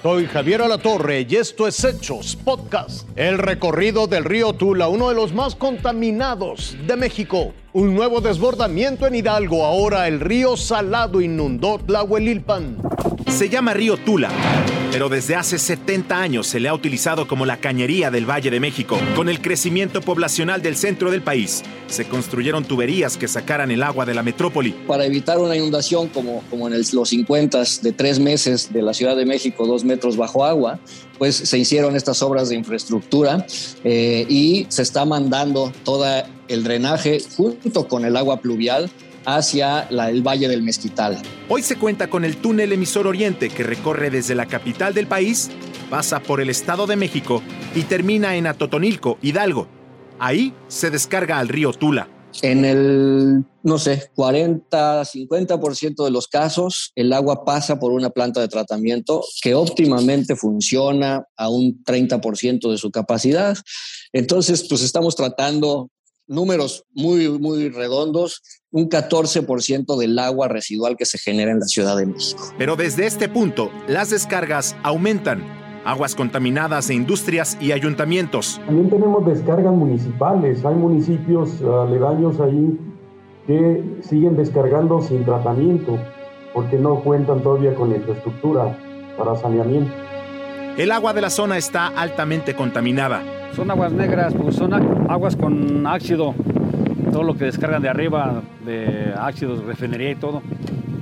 Soy Javier Alatorre y esto es Hechos Podcast. El recorrido del río Tula, uno de los más contaminados de México. Un nuevo desbordamiento en Hidalgo. Ahora el río Salado inundó Tlahuelilpan. Se llama río Tula pero desde hace 70 años se le ha utilizado como la cañería del Valle de México. Con el crecimiento poblacional del centro del país, se construyeron tuberías que sacaran el agua de la metrópoli. Para evitar una inundación como, como en los 50 de tres meses de la Ciudad de México, dos metros bajo agua, pues se hicieron estas obras de infraestructura eh, y se está mandando todo el drenaje junto con el agua pluvial hacia el Valle del Mezquital. Hoy se cuenta con el túnel emisor Oriente que recorre desde la capital del país, pasa por el Estado de México y termina en Atotonilco, Hidalgo. Ahí se descarga al río Tula. En el, no sé, 40, 50% de los casos, el agua pasa por una planta de tratamiento que óptimamente funciona a un 30% de su capacidad. Entonces, pues estamos tratando números muy, muy redondos, un 14% del agua residual que se genera en la Ciudad de México. Pero desde este punto, las descargas aumentan. Aguas contaminadas de industrias y ayuntamientos. También tenemos descargas municipales. Hay municipios aledaños ahí que siguen descargando sin tratamiento porque no cuentan todavía con infraestructura para saneamiento. El agua de la zona está altamente contaminada son aguas negras, pues son aguas con ácido, todo lo que descargan de arriba, de ácidos, refinería y todo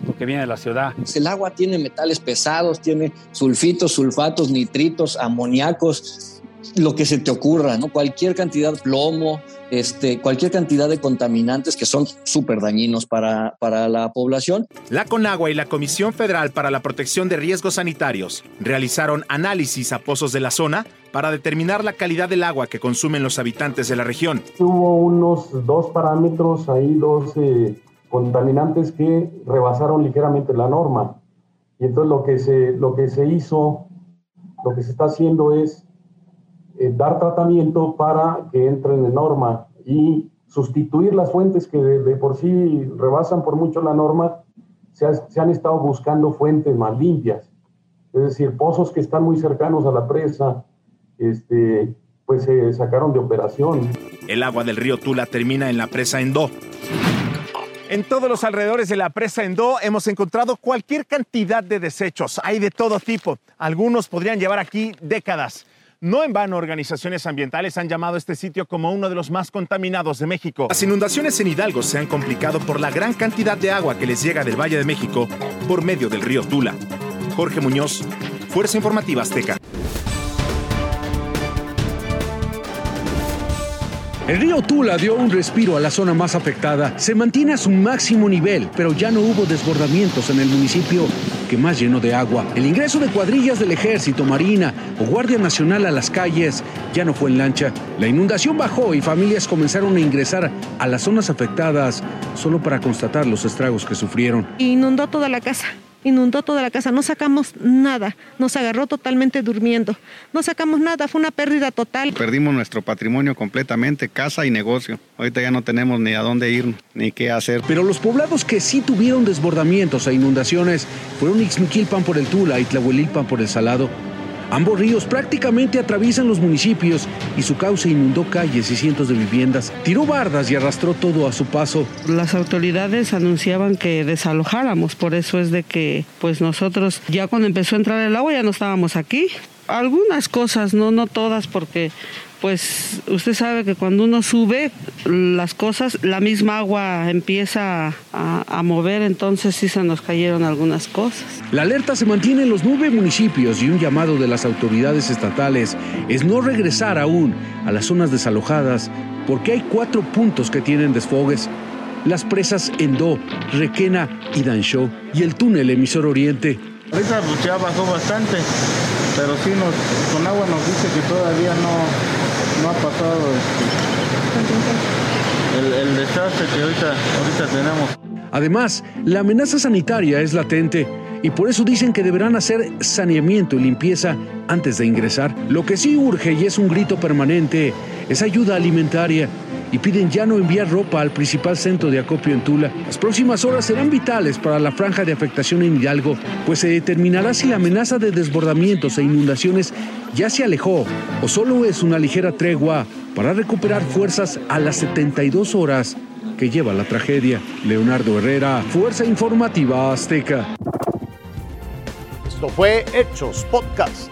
lo que viene de la ciudad. El agua tiene metales pesados, tiene sulfitos, sulfatos, nitritos, amoníacos, lo que se te ocurra, ¿no? Cualquier cantidad, de plomo, este, cualquier cantidad de contaminantes que son súper dañinos para, para la población. La Conagua y la Comisión Federal para la Protección de Riesgos Sanitarios realizaron análisis a pozos de la zona para determinar la calidad del agua que consumen los habitantes de la región. Hubo unos dos parámetros, ahí dos eh, contaminantes que rebasaron ligeramente la norma. Y entonces lo que se, lo que se hizo, lo que se está haciendo es eh, dar tratamiento para que entren en norma y sustituir las fuentes que de, por sí rebasan por mucho la norma, se, se, han estado buscando fuentes más limpias. Es decir, pozos que están muy cercanos a la presa, este, pues se sacaron de operación. El agua del río Tula termina en la presa Endó. En todos los alrededores de la presa Endó hemos encontrado cualquier cantidad de desechos. Hay de todo tipo. Algunos podrían llevar aquí décadas. No en vano, organizaciones ambientales han llamado este sitio como uno de los más contaminados de México. Las inundaciones en Hidalgo se han complicado por la gran cantidad de agua que les llega del Valle de México por medio del río Tula. Jorge Muñoz, Fuerza Informativa Azteca. El río Tula dio un respiro a la zona más afectada. Se mantiene a su máximo nivel, pero ya no hubo desbordamientos en el municipio que más llenó de agua. El ingreso de cuadrillas del ejército, marina o guardia nacional a las calles ya no fue en lancha. La inundación bajó y familias comenzaron a ingresar a las zonas afectadas solo para constatar los estragos que sufrieron. Inundó toda la casa inundó toda la casa, no sacamos nada, nos agarró totalmente durmiendo, no sacamos nada, fue una pérdida total. Perdimos nuestro patrimonio completamente, casa y negocio. Ahorita ya no tenemos ni a dónde ir ni qué hacer. Pero los poblados que sí tuvieron desbordamientos e inundaciones fueron Ixmiquilpan por el Tula y Tlahuelilpan por el Salado. Ambos ríos prácticamente atraviesan los municipios y su cauce inundó calles y cientos de viviendas, tiró bardas y arrastró todo a su paso. Las autoridades anunciaban que desalojáramos, por eso es de que pues nosotros ya cuando empezó a entrar el agua ya no estábamos aquí. Algunas cosas, no no todas porque pues usted sabe que cuando uno sube las cosas, la misma agua empieza a, mover, entonces sí se nos cayeron algunas cosas. La alerta se mantiene en los nueve municipios y un llamado de las autoridades estatales es no regresar aún a las zonas desalojadas porque hay cuatro puntos que tienen desfogues. Las presas Endo, Requena y Dancho y el túnel emisor Oriente. Ahorita pues, ya bajó bastante, pero sí nos, con agua nos dice que todavía no, no ha pasado este, el, desastre que ahorita, ahorita tenemos. Además, la amenaza sanitaria es latente y por eso dicen que deberán hacer saneamiento y limpieza antes de ingresar. Lo que sí urge y es un grito permanente es ayuda alimentaria y piden ya no enviar ropa al principal centro de acopio en Tula. Las próximas horas serán vitales para la franja de afectación en Hidalgo, pues se determinará si la amenaza de desbordamientos e inundaciones ya se alejó o solo es una ligera tregua para recuperar fuerzas a las 72 horas que lleva la tragedia. Leonardo Herrera, Fuerza Informativa Azteca. Esto fue Hechos Podcast.